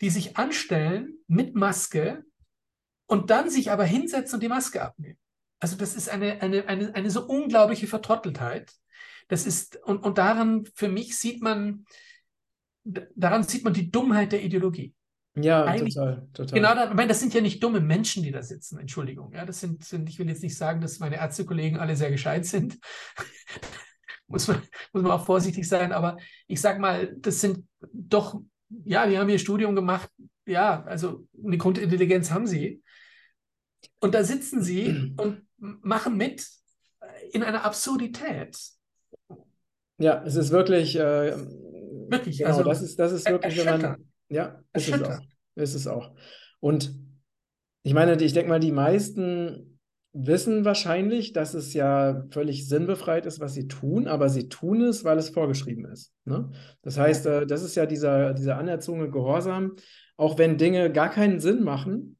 die sich anstellen mit Maske und dann sich aber hinsetzen und die Maske abnehmen. Also das ist eine, eine, eine, eine so unglaubliche Vertrotteltheit. Das ist, und, und daran, für mich sieht man, daran sieht man die Dummheit der Ideologie. Ja, Eigentlich, total, total. Genau, da, ich meine, das sind ja nicht dumme Menschen, die da sitzen, Entschuldigung. Ja, das sind, sind, ich will jetzt nicht sagen, dass meine Ärztekollegen alle sehr gescheit sind. muss, man, muss man auch vorsichtig sein, aber ich sage mal, das sind doch, ja, die haben ihr Studium gemacht, ja, also eine Grundintelligenz haben sie. Und da sitzen sie und machen mit in einer Absurdität. Ja, es ist wirklich. Äh, wirklich, genau, also das ist, das ist wirklich, wenn man. Ja, ist es auch. Ist es auch. Und ich meine, ich denke mal, die meisten wissen wahrscheinlich, dass es ja völlig sinnbefreit ist, was sie tun, aber sie tun es, weil es vorgeschrieben ist. Ne? Das heißt, äh, das ist ja dieser, dieser anerzogene Gehorsam. Auch wenn Dinge gar keinen Sinn machen,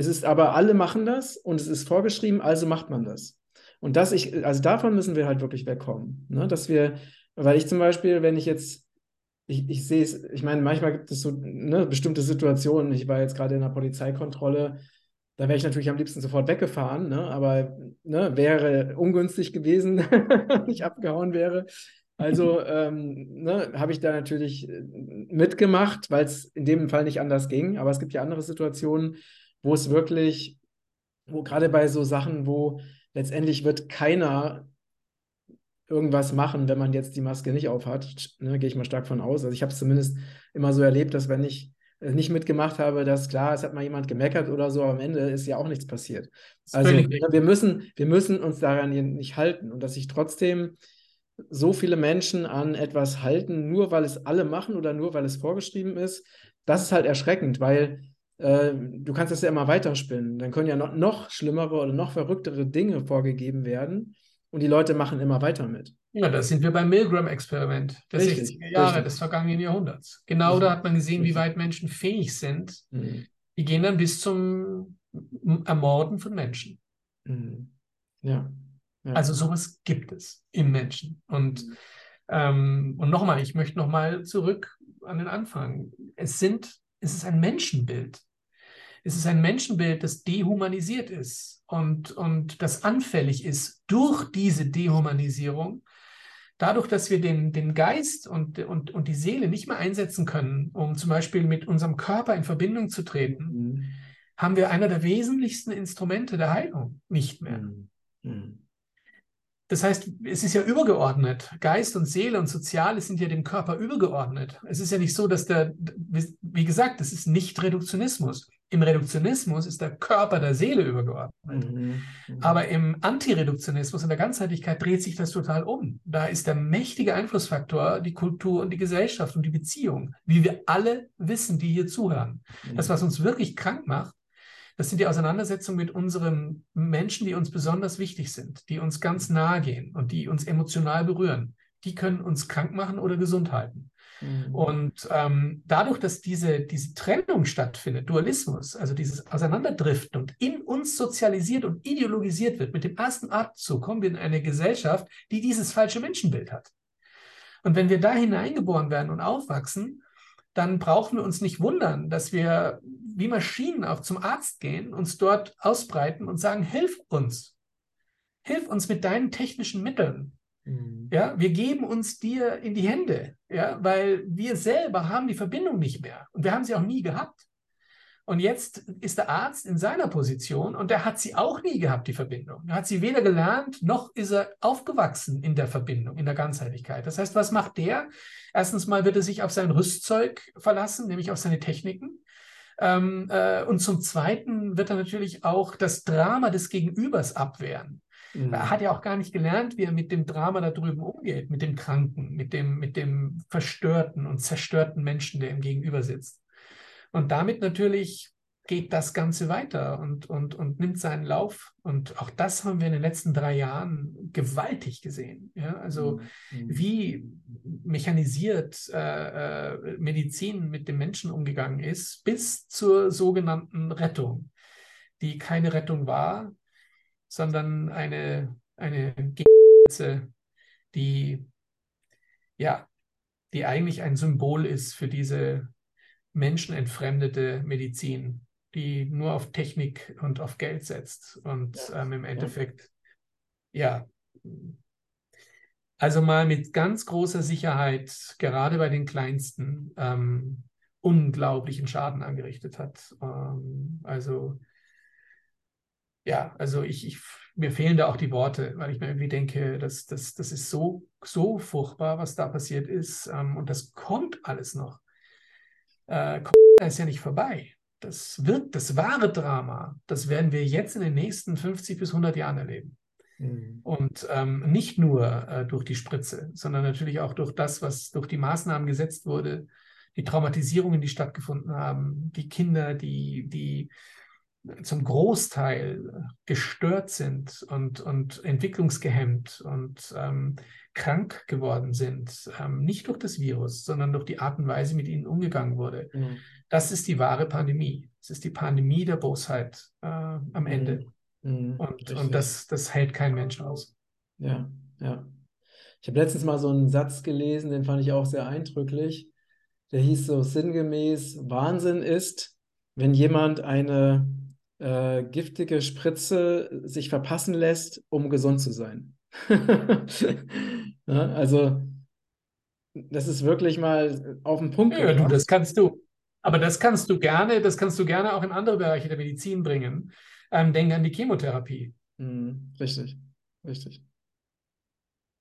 Es ist aber, alle machen das und es ist vorgeschrieben, also macht man das. Und das ich, also davon müssen wir halt wirklich wegkommen. Ne? Dass wir, weil ich zum Beispiel, wenn ich jetzt, ich, ich sehe es, ich meine, manchmal gibt es so ne, bestimmte Situationen. Ich war jetzt gerade in einer Polizeikontrolle, da wäre ich natürlich am liebsten sofort weggefahren, ne? aber ne, wäre ungünstig gewesen, wenn ich abgehauen wäre. Also ähm, ne, habe ich da natürlich äh, mitgemacht, weil es in dem Fall nicht anders ging. Aber es gibt ja andere Situationen, wo es wirklich, wo gerade bei so Sachen, wo letztendlich wird keiner irgendwas machen, wenn man jetzt die Maske nicht aufhat. Ne, Gehe ich mal stark von aus. Also ich habe es zumindest immer so erlebt, dass wenn ich nicht mitgemacht habe, dass klar, es hat mal jemand gemeckert oder so, aber am Ende ist ja auch nichts passiert. Also ne, wir müssen, wir müssen uns daran nicht halten und dass sich trotzdem so viele Menschen an etwas halten, nur weil es alle machen oder nur weil es vorgeschrieben ist, das ist halt erschreckend, weil äh, du kannst das ja immer weiterspinnen. Dann können ja noch, noch schlimmere oder noch verrücktere Dinge vorgegeben werden und die Leute machen immer weiter mit. Ja, da sind wir beim Milgram-Experiment der richtig, 60er Jahre richtig. des vergangenen Jahrhunderts. Genau richtig. da hat man gesehen, wie weit Menschen fähig sind. Mhm. Die gehen dann bis zum Ermorden von Menschen. Mhm. Ja. ja. Also sowas gibt es im Menschen. Und, mhm. ähm, und nochmal, ich möchte nochmal zurück an den Anfang. Es sind, es ist ein Menschenbild. Es ist ein Menschenbild, das dehumanisiert ist und, und das anfällig ist durch diese Dehumanisierung dadurch, dass wir den, den Geist und, und, und die Seele nicht mehr einsetzen können, um zum Beispiel mit unserem Körper in Verbindung zu treten, mhm. haben wir einer der wesentlichsten Instrumente der Heilung nicht mehr. Mhm. mhm. Das heißt, es ist ja übergeordnet. Geist und Seele und Soziales sind ja dem Körper übergeordnet. Es ist ja nicht so, dass der, wie gesagt, das ist nicht Reduktionismus. Im Reduktionismus ist der Körper der Seele übergeordnet. Mhm, mhm. Aber im Antireduktionismus, in der Ganzheitlichkeit, dreht sich das total um. Da ist der mächtige Einflussfaktor die Kultur und die Gesellschaft und die Beziehung, wie wir alle wissen, die hier zuhören. Mhm. Das, was uns wirklich krank macht, das sind die Auseinandersetzungen mit unseren Menschen, die uns besonders wichtig sind, die uns ganz nahe gehen und die uns emotional berühren. Die können uns krank machen oder gesund halten. Mhm. Und ähm, dadurch, dass diese, diese Trennung stattfindet, Dualismus, also dieses Auseinanderdriften und in uns sozialisiert und ideologisiert wird, mit dem ersten Atemzug kommen wir in eine Gesellschaft, die dieses falsche Menschenbild hat. Und wenn wir da hineingeboren werden und aufwachsen, dann brauchen wir uns nicht wundern, dass wir wie Maschinen auch zum Arzt gehen, uns dort ausbreiten und sagen, hilf uns. Hilf uns mit deinen technischen Mitteln. Mhm. Ja, wir geben uns dir in die Hände, ja, weil wir selber haben die Verbindung nicht mehr und wir haben sie auch nie gehabt. Und jetzt ist der Arzt in seiner Position und er hat sie auch nie gehabt, die Verbindung. Er hat sie weder gelernt, noch ist er aufgewachsen in der Verbindung, in der Ganzheitlichkeit. Das heißt, was macht der? Erstens mal wird er sich auf sein Rüstzeug verlassen, nämlich auf seine Techniken. Ähm, äh, und zum Zweiten wird er natürlich auch das Drama des Gegenübers abwehren. Mhm. Er hat ja auch gar nicht gelernt, wie er mit dem Drama da drüben umgeht, mit dem Kranken, mit dem, mit dem verstörten und zerstörten Menschen, der ihm gegenüber sitzt. Und damit natürlich geht das Ganze weiter und, und, und nimmt seinen Lauf. Und auch das haben wir in den letzten drei Jahren gewaltig gesehen. Ja? Also mhm. mhm. wie mechanisiert äh, äh, Medizin mit dem Menschen umgegangen ist, bis zur sogenannten Rettung, die keine Rettung war, sondern eine, eine Gegensätze, die, ja, die eigentlich ein Symbol ist für diese menschenentfremdete Medizin, die nur auf Technik und auf Geld setzt und ja. ähm, im Endeffekt, ja. also mal mit ganz großer Sicherheit, gerade bei den Kleinsten, ähm, unglaublichen Schaden angerichtet hat. Ähm, also ja, also ich, ich, mir fehlen da auch die Worte, weil ich mir irgendwie denke, das, das, das ist so, so furchtbar, was da passiert ist. Ähm, und das kommt alles noch. Äh, ist ja nicht vorbei. Das wird das wahre Drama, das werden wir jetzt in den nächsten 50 bis 100 Jahren erleben. Mhm. Und ähm, nicht nur äh, durch die Spritze, sondern natürlich auch durch das, was durch die Maßnahmen gesetzt wurde, die Traumatisierungen, die stattgefunden haben, die Kinder, die, die zum Großteil gestört sind und, und entwicklungsgehemmt und ähm, krank geworden sind, ähm, nicht durch das Virus, sondern durch die Art und Weise, mit ihnen umgegangen wurde. Mhm. Das ist die wahre Pandemie. Es ist die Pandemie der Bosheit äh, am Ende. Mhm. Und, und das, das hält kein Mensch aus. Ja, ja. Ich habe letztens mal so einen Satz gelesen, den fand ich auch sehr eindrücklich. Der hieß so sinngemäß, Wahnsinn ist, wenn jemand eine äh, giftige Spritze sich verpassen lässt, um gesund zu sein. ja, also das ist wirklich mal auf den Punkt. Ja, du, das kannst du. Aber das kannst du gerne, das kannst du gerne auch in andere Bereiche der Medizin bringen. Ähm, denke an die Chemotherapie. Mhm, richtig, richtig.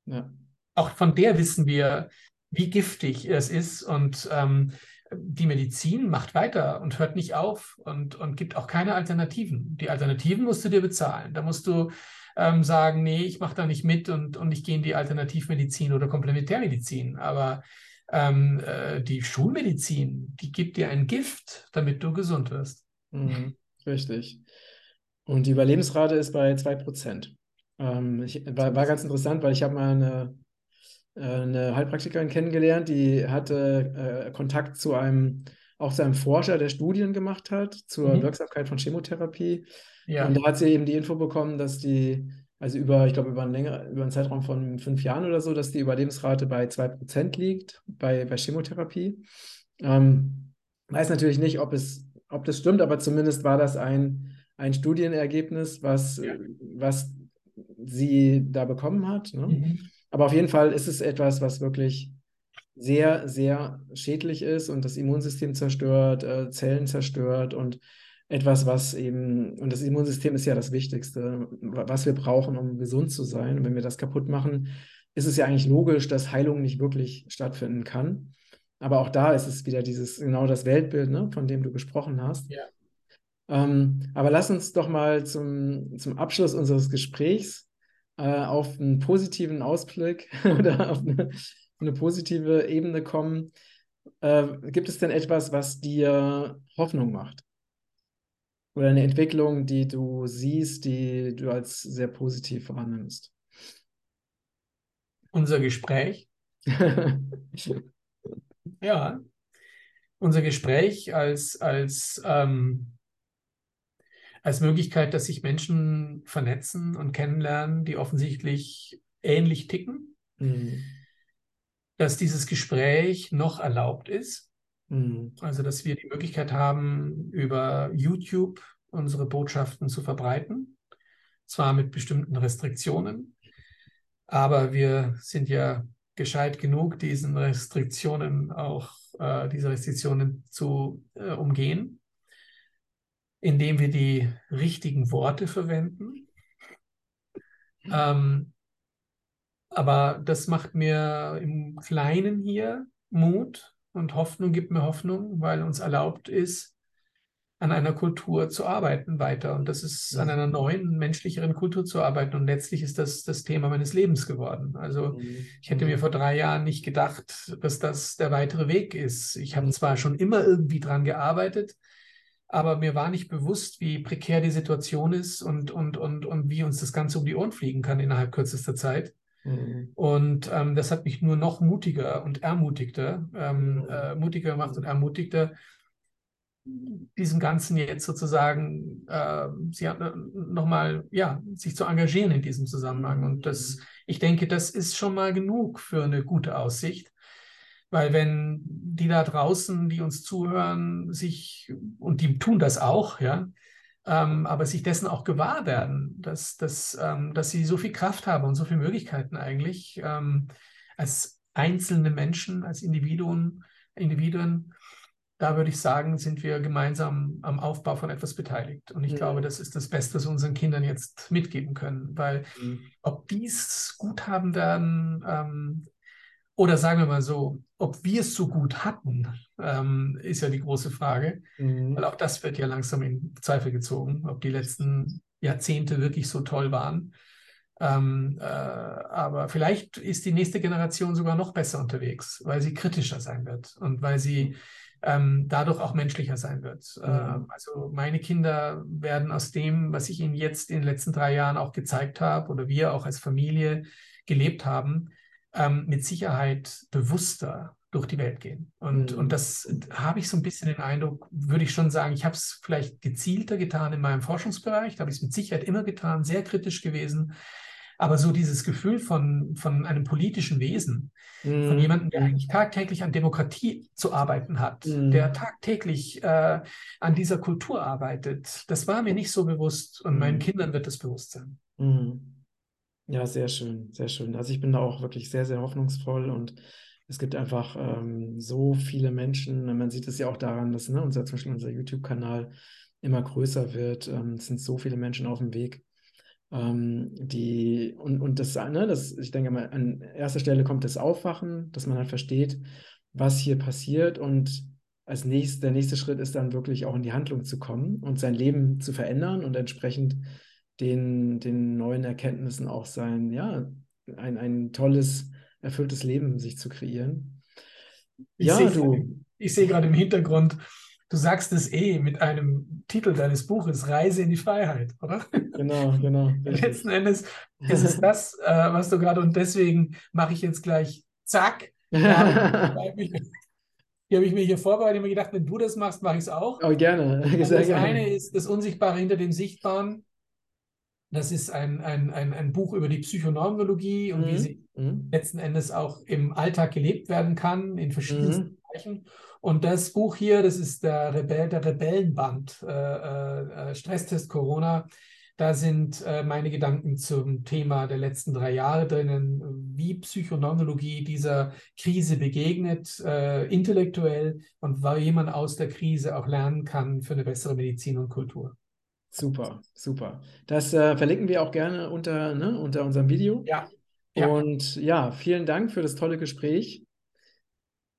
Ja. Auch von der wissen wir, wie giftig es ist und ähm, die Medizin macht weiter und hört nicht auf und, und gibt auch keine Alternativen. Die Alternativen musst du dir bezahlen. Da musst du ähm, sagen, nee, ich mache da nicht mit und, und ich gehe in die Alternativmedizin oder Komplementärmedizin. Aber ähm, äh, die Schulmedizin, die gibt dir ein Gift, damit du gesund wirst. Mhm, richtig. Und die Überlebensrate ist bei 2%. Ähm, ich, war, war ganz interessant, weil ich habe mal eine, eine Heilpraktikerin kennengelernt, die hatte äh, Kontakt zu einem, auch zu einem Forscher, der Studien gemacht hat zur mhm. Wirksamkeit von Chemotherapie. Ja. Und da hat sie eben die Info bekommen, dass die also über, ich glaube, über einen, länger, über einen Zeitraum von fünf Jahren oder so, dass die Überlebensrate bei 2% liegt bei, bei Chemotherapie. Ähm, weiß natürlich nicht, ob, es, ob das stimmt, aber zumindest war das ein, ein Studienergebnis, was, ja. was sie da bekommen hat. Ne? Mhm. Aber auf jeden Fall ist es etwas, was wirklich sehr, sehr schädlich ist und das Immunsystem zerstört, äh, Zellen zerstört und etwas, was eben, und das Immunsystem ist ja das Wichtigste, was wir brauchen, um gesund zu sein. Und wenn wir das kaputt machen, ist es ja eigentlich logisch, dass Heilung nicht wirklich stattfinden kann. Aber auch da ist es wieder dieses, genau das Weltbild, ne, von dem du gesprochen hast. Ja. Ähm, aber lass uns doch mal zum, zum Abschluss unseres Gesprächs äh, auf einen positiven Ausblick oder auf eine, eine positive Ebene kommen. Äh, gibt es denn etwas, was dir Hoffnung macht? oder eine Entwicklung, die du siehst, die du als sehr positiv wahrnimmst? Unser Gespräch. ja, unser Gespräch als, als, ähm, als Möglichkeit, dass sich Menschen vernetzen und kennenlernen, die offensichtlich ähnlich ticken. Mhm. Dass dieses Gespräch noch erlaubt ist Mhm. Also, dass wir die Möglichkeit haben, über YouTube unsere Botschaften zu verbreiten, zwar mit bestimmten Restriktionen, aber wir sind ja gescheit genug, diesen Restriktionen auch äh, diese Restriktionen zu äh, umgehen, indem wir die richtigen Worte verwenden. Ähm, aber das macht mir im Kleinen hier Mut, und Hoffnung gibt mir Hoffnung, weil uns erlaubt ist, an einer Kultur zu arbeiten weiter. Und das ist an einer neuen, menschlicheren Kultur zu arbeiten. Und letztlich ist das das Thema meines Lebens geworden. Also mhm. ich hätte mir vor drei Jahren nicht gedacht, dass das der weitere Weg ist. Ich habe zwar schon immer irgendwie dran gearbeitet, aber mir war nicht bewusst, wie prekär die Situation ist und, und, und, und wie uns das Ganze um die Ohren fliegen kann innerhalb kürzester Zeit. Mhm. Und ähm, das hat mich nur noch mutiger und ermutigter, ähm, mhm. äh, mutiger gemacht und ermutigter, diesem Ganzen jetzt sozusagen äh, sie hat äh, nochmal, ja, sich zu engagieren in diesem Zusammenhang. Und das, mhm. ich denke, das ist schon mal genug für eine gute Aussicht. Weil wenn die da draußen, die uns zuhören, sich, und die tun das auch, ja, ähm, aber sich dessen auch gewahr werden, dass, dass, ähm, dass sie so viel Kraft haben und so viele Möglichkeiten eigentlich ähm, als einzelne Menschen, als Individuen, Individuen, da würde ich sagen, sind wir gemeinsam am Aufbau von etwas beteiligt. Und ich mhm. glaube, das ist das Beste, was wir unseren Kindern jetzt mitgeben können, weil mhm. ob die es gut haben werden, ähm, oder sagen wir mal so, ob wir es so gut hatten, ähm, ist ja die große Frage. Mhm. Weil auch das wird ja langsam in Zweifel gezogen, ob die letzten Jahrzehnte wirklich so toll waren. Ähm, äh, aber vielleicht ist die nächste Generation sogar noch besser unterwegs, weil sie kritischer sein wird und weil sie ähm, dadurch auch menschlicher sein wird. Mhm. Äh, also meine Kinder werden aus dem, was ich ihnen jetzt in den letzten drei Jahren auch gezeigt habe oder wir auch als Familie gelebt haben, ähm, mit Sicherheit bewusster durch die Welt gehen. Und, Mhm. und das habe ich so ein bisschen den Eindruck, würde ich schon sagen, ich habe es vielleicht gezielter getan in meinem Forschungsbereich, da habe ich es mit Sicherheit immer getan, sehr kritisch gewesen. Aber so dieses Gefühl von, von einem politischen Wesen, von Mhm. jemandem, der Mhm. eigentlich tagtäglich an Demokratie zu arbeiten hat, Mhm. der tagtäglich äh, an dieser Kultur arbeitet, das war mir nicht so bewusst und meinen Mhm. Kindern wird es bewusst sein. Ja, sehr schön, sehr schön. Also ich bin da auch wirklich sehr, sehr hoffnungsvoll und es gibt einfach ähm, so viele Menschen. Man sieht es ja auch daran, dass ne, unser, zum Beispiel unser YouTube-Kanal immer größer wird. Ähm, es sind so viele Menschen auf dem Weg. Ähm, die, und, und das, ne, das, ich denke mal, an erster Stelle kommt das Aufwachen, dass man halt versteht, was hier passiert und als nächstes, der nächste Schritt ist dann wirklich auch in die Handlung zu kommen und sein Leben zu verändern und entsprechend den, den neuen Erkenntnissen auch sein, ja, ein, ein tolles, erfülltes Leben sich zu kreieren. Ich Ja, sehe du. gerade, ich sehe gerade im Hintergrund, du sagst es eh mit einem Titel deines Buches, Reise in die Freiheit, oder? Genau, genau. Letzten Endes ist es das, äh, was du gerade, und deswegen mache ich jetzt gleich zack. Ja, da habe ich, hier habe ich mir hier vorbereitet und mir gedacht, wenn du das machst, mache ich es auch. Oh, gerne, das gerne. eine ist das Unsichtbare hinter dem Sichtbaren. Das ist ein, ein, ein, ein Buch über die Psychoneurologie und wie sie Mhm. Mhm. letzten Endes auch im Alltag gelebt werden kann, in verschiedensten Mhm. Bereichen. Und das Buch hier, das ist der, Rebell, der Rebellenband, äh, äh, Stresstest Corona. Da sind äh, meine Gedanken zum Thema der letzten drei Jahre drinnen, wie Psychoneurologie dieser Krise begegnet, äh, intellektuell und wie man aus der Krise auch lernen kann für eine bessere Medizin und Kultur. Super, super. Das äh, verlinken wir auch gerne unter, ne, unter unserem Video. Ja, ja, Und ja, vielen Dank für das tolle Gespräch,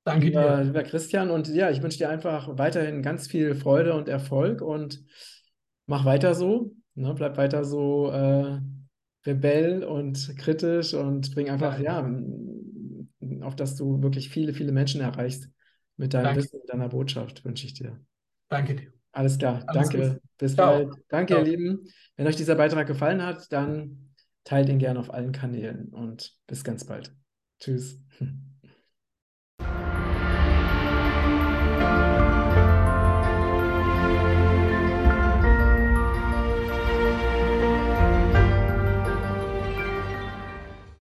danke lieber, dir. lieber Christian. Und ja, ich wünsche dir einfach weiterhin ganz viel Freude und Erfolg und mach weiter so. Ne, bleib weiter so äh, rebell und kritisch und bring einfach, Ja, ja, auf dass du wirklich viele, viele Menschen erreichst mit deinem danke, Wissen, deiner Botschaft, wünsche ich dir. danke dir. Alles klar, Alles danke. Gute. Bis Ciao. bald. Danke, ihr Ciao. Lieben. Wenn euch dieser Beitrag gefallen hat, dann teilt ihn gerne auf allen Kanälen und bis ganz bald. Tschüss.